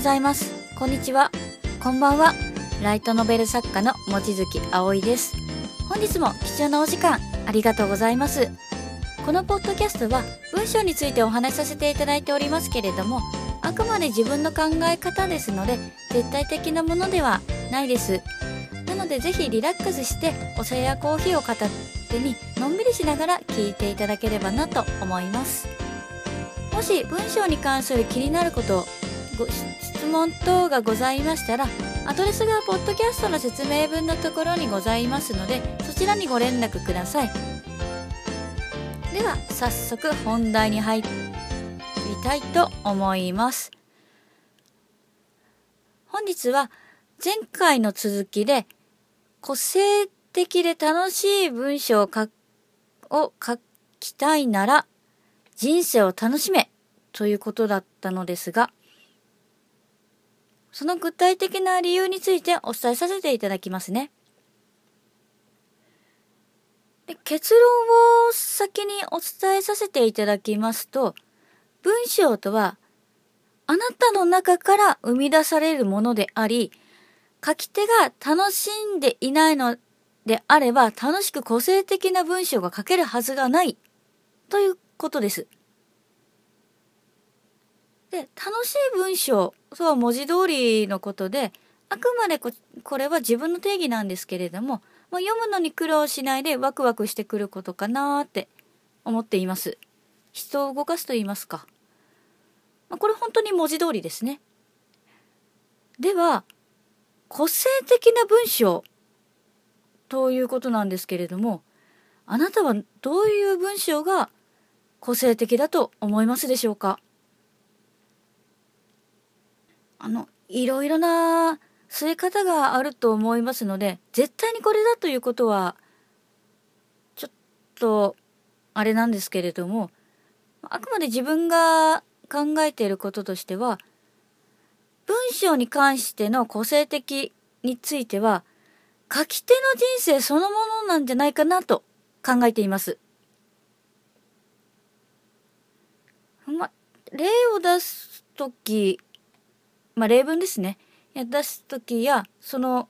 おはようございます。こんにちは。こんばんは。ライトノベル作家の望月葵です。本日も貴重なお時間ありがとうございます。このポッドキャストは文章についてお話しさせていただいておりますけれどもあくまで自分の考え方ですので絶対的なものではないです。なのでぜひリラックスしてお茶やコーヒーを片手にのんびりしながら聞いていただければなと思います。もし文章に関する気になることご質問等がございましたらアドレスがポッドキャストの説明文のところにございますのでそちらにご連絡ください。では早速本題に入りたいと思います。本日は前回の続きで個性的で楽しい文章を書を書きたいなら人生を楽しめということだったのですがその具体的な理由についてお伝えさせていただきますね。で結論を先にお伝えさせていただきますと、文章とは、あなたの中から生み出されるものであり、書き手が楽しんでいないのであれば、楽しく個性的な文章が書けるはずがない、ということです。で、楽しい文章とは文字通りのことで、あくまでここれは自分の定義なんですけれども、まあ、読むのに苦労しないでワクワクしてくることかなって思っています。人を動かすと言いますか。まあ、これ本当に文字通りですね。では、個性的な文章ということなんですけれども、あなたはどういう文章が個性的だと思いますでしょうか？あの、いろいろな据え方があると思いますので、絶対にこれだということは、ちょっと、あれなんですけれども、あくまで自分が考えていることとしては、文章に関しての個性的については、書き手の人生そのものなんじゃないかなと考えています。ま、例を出すとき、まあ、例文ですね。出す時や、その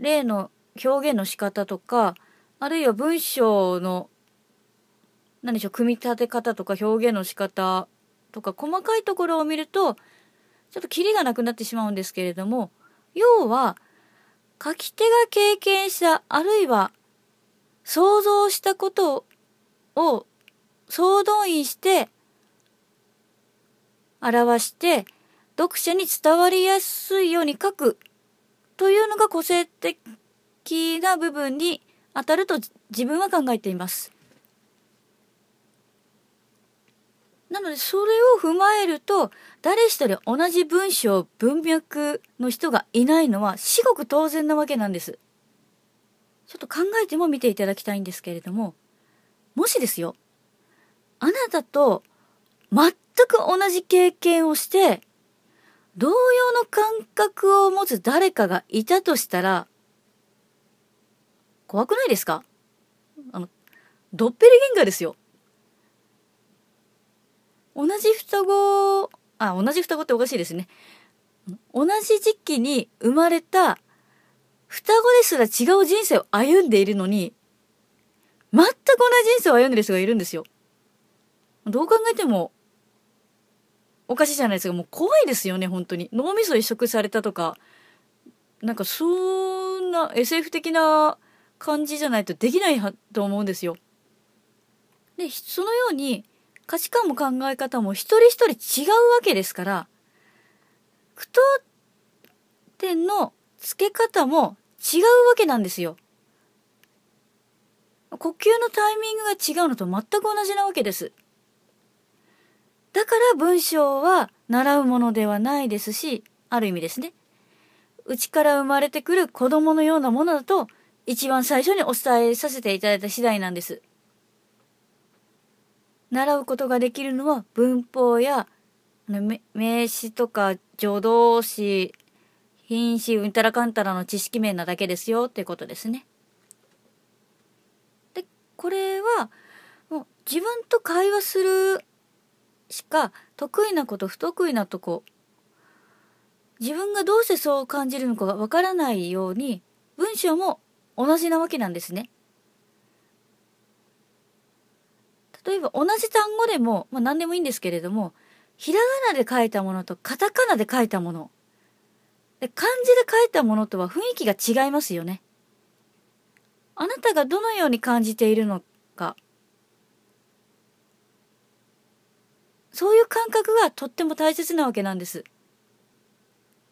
例の表現の仕方とか、あるいは文章の、何でしょう、組み立て方とか表現の仕方とか、細かいところを見ると、ちょっとキリがなくなってしまうんですけれども、要は、書き手が経験した、あるいは想像したことを総動員して表して読者に伝わりやすいように書くというのが個性的な部分に当たると自分は考えています。なのでそれを踏まえると誰一人同じ文章文脈の人がいないのは至極当然なわけなんです。ちょっと考えても見ていただきたいんですけれどももしですよあなたと全く同じ経験をして同様の感覚を持つ誰かがいたとしたら、怖くないですか？あの、ドッペルゲンガーですよ。同じ双子、あ、同じ双子っておかしいですね。同じ時期に生まれた双子ですら違う人生を歩んでいるのに、全く同じ人生を歩んでる人がいるんですよ。どう考えてもおかしいじゃないですか。もう怖いですよね、本当に。脳みそ移植されたとか、なんかそんな SF 的な感じじゃないとできないと思うんですよ。で、そのように価値観も考え方も一人一人違うわけですから、句読点の付け方も違うわけなんですよ。呼吸のタイミングが違うのと全く同じなわけです。だから文章は習うものではないですし、ある意味ですね。うちから生まれてくる子供のようなものだと、一番最初にお伝えさせていただいた次第なんです。習うことができるのは文法や名詞とか助動詞、品詞、うんたらかんたらの知識面なだけですよってことですね。で、これはもう自分と会話するしか得意なこと不得意なとこ自分がどうしてそう感じるのかがわからないように文章も同じなわけなんですね。例えば同じ単語でも、まあ、何でもいいんですけれどもひらがなで書いたものとカタカナで書いたもので漢字で書いたものとは雰囲気が違いますよね。あなたがどのように感じているのかそういう感覚がとっても大切なわけなんです。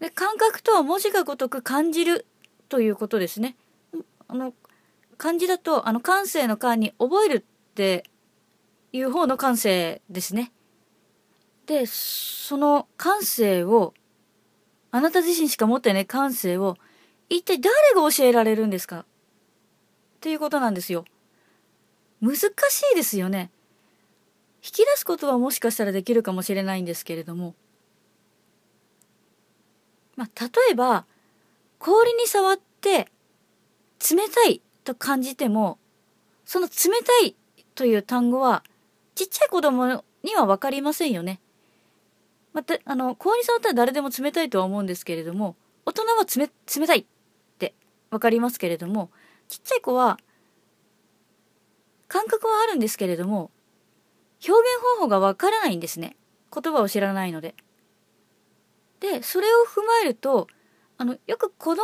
で感覚とは文字がごとく感じるということですね。あの漢字だとあの感性の感に覚えるっていう方の感性ですね。で、その感性を、あなた自身しか持ってない感性を、一体誰が教えられるんですか？っていうことなんですよ。難しいですよね。引き出すことはもしかしたらできるかもしれないんですけれども。まあ、例えば、氷に触って冷たいと感じても、その冷たいという単語はちっちゃい子供には分かりませんよね。また、あの、氷に触ったら誰でも冷たいとは思うんですけれども、大人は冷、冷たいって分かりますけれども、ちっちゃい子は、感覚はあるんですけれども、表現方法が分からないんですね。言葉を知らないので。で、それを踏まえると、あの、よく子供、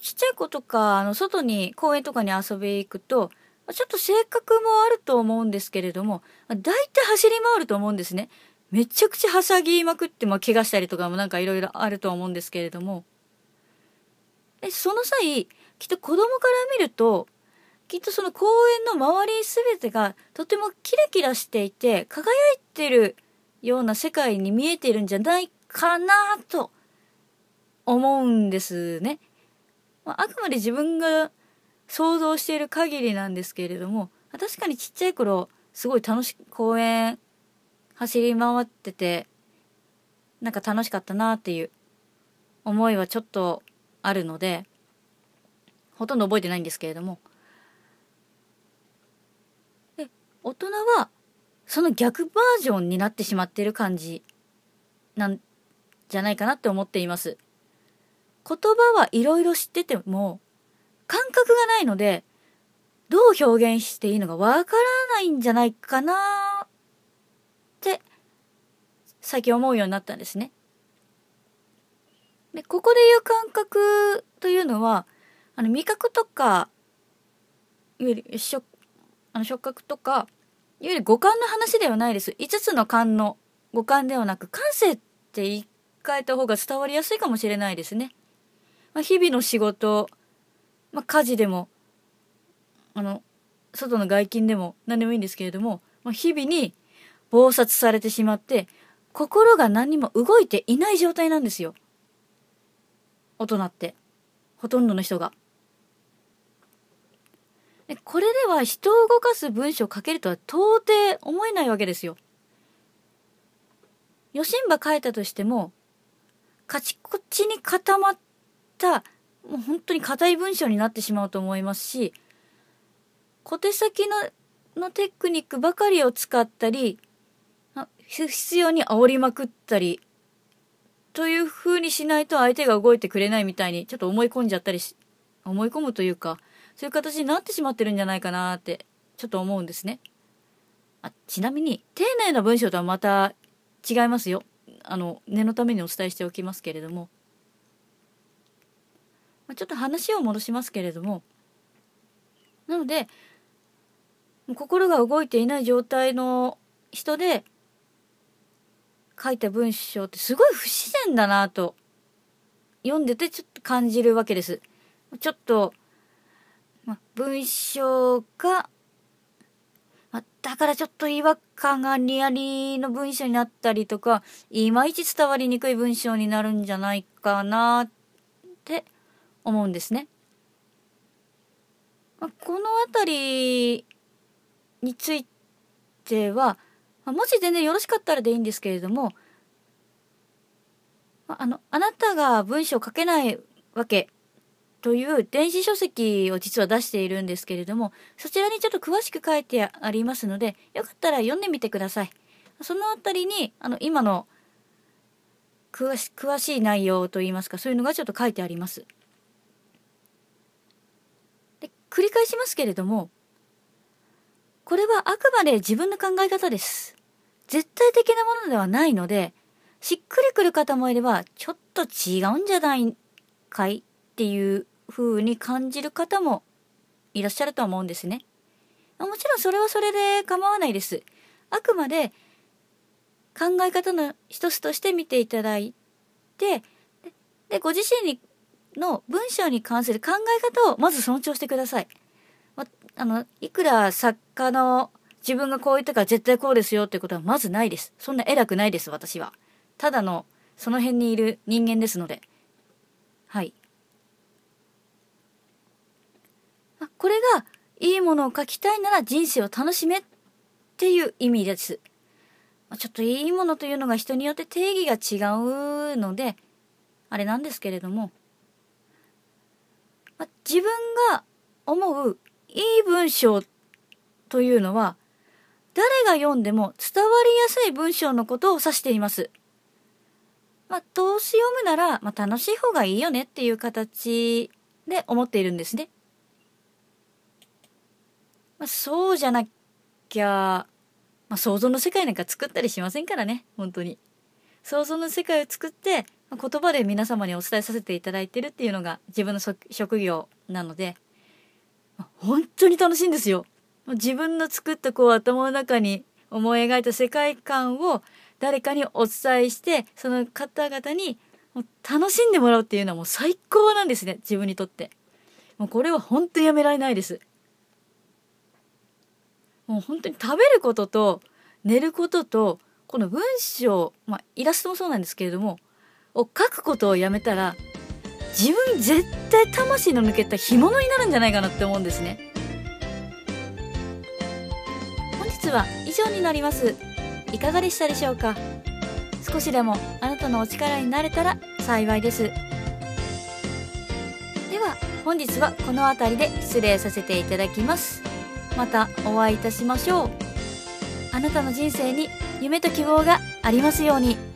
ちっちゃい子とか、あの、外に、公園とかに遊び行くと、ちょっと性格もあると思うんですけれども、大体走り回ると思うんですね。めちゃくちゃはしゃぎまくって、まあ、怪我したりとかもなんかいろいろあると思うんですけれども。で、その際、きっと子供から見ると、きっとその公園の周りすべてがとてもキラキラしていて、輝いてるような世界に見えてるんじゃないかなと思うんですね。まあ、あくまで自分が想像している限りなんですけれども確かにちっちゃい頃すごい楽し公園走り回っててなんか楽しかったなっていう思いはちょっとあるのでほとんど覚えてないんですけれどもで大人はその逆バージョンになってしまってる感じなんじゃないかなって思っています。言葉はいろいろ知ってても感覚がないので、どう表現していいのかわからないんじゃないかなって、最近思うようになったんですね。で、ここで言う感覚というのは、あの、味覚とか、いわゆる触、あの触覚とか、いわゆる五感の話ではないです。5つの感の五感ではなく、感性って言い換えた方が伝わりやすいかもしれないですね。まあ、日々の仕事、まあ、家事でもあの外の外勤でも何でもいいんですけれども、まあ、日々に暴殺されてしまって心が何も動いていない状態なんですよ大人ってほとんどの人が。でこれでは人を動かす文章を書けるとは到底思えないわけですよ。余震場書いたとしてもカチコチに固まったもう本当に硬い文章になってしまうと思いますし小手先ののテクニックばかりを使ったり必要に煽りまくったりという風にしないと相手が動いてくれないみたいにちょっと思い込んじゃったりし思い込むというかそういう形になってしまってるんじゃないかなってちょっと思うんですね。あちなみに丁寧な文章とはまた違いますよ。あの念のためにお伝えしておきますけれども。まあ、ちょっと話を戻しますけれどもなので心が動いていない状態の人で書いた文章ってすごい不自然だなと読んでてちょっと感じるわけです。ちょっと、ま、文章が、ま、だからちょっと違和感がリアリの文章になったりとかいまいち伝わりにくい文章になるんじゃないかなって思うんですね。ま、この辺りについては、ま、もし全然よろしかったらでいいんですけれども、ま、あのあなたが文章を書けないわけという電子書籍を実は出しているんですけれどもそちらにちょっと詳しく書いてありますのでよかったら読んでみてください。そのあたりにあの今の詳し詳しい内容といいますかそういうのがちょっと書いてあります。で繰り返しますけれどもこれはあくまで自分の考え方です。絶対的なものではないのでしっくりくる方もいればちょっと違うんじゃないかいっていう風に感じる方もいらっしゃると思うんですね。もちろんそれはそれで構わないです。あくまで考え方の一つとして見ていただいて、で、ご自身にの文章に関する考え方をまず尊重してください。まあの、いくら作家の自分がこう言ったから絶対こうですよってことはまずないです。そんな偉くないです、私は。ただの、その辺にいる人間ですので。はい。これがいいものを書きたいなら人生を楽しめっていう意味です。ちょっといいものというのが人によって定義が違うので、あれなんですけれども、ま自分が思ういい文章というのは、誰が読んでも伝わりやすい文章のことを指しています。まあ、投資読むなら、ま、楽しい方がいいよねっていう形で思っているんですね。まあ、そうじゃなきゃ、まあ、想像の世界なんか作ったりしませんからね、本当に。想像の世界を作って、ま、言葉で皆様にお伝えさせていただいてるっていうのが自分の職業なので、まあ、本当に楽しいんですよ。自分の作ったこう頭の中に思い描いた世界観を誰かにお伝えして、その方々に楽しんでもらうっていうのはもう最高なんですね、自分にとって。もうこれは本当にやめられないです。もう本当に食べることと寝ることとこの文章、まあ、イラストもそうなんですけれどもを書くことをやめたら自分絶対魂の抜けた干物になるんじゃないかなって思うんですね。本日は以上になります。いかがでしたでしょうか？少しでもあなたのお力になれたら幸いです。では本日はこの辺りで失礼させていただきます。またお会いいたしましょうあなたの人生に夢と希望がありますように。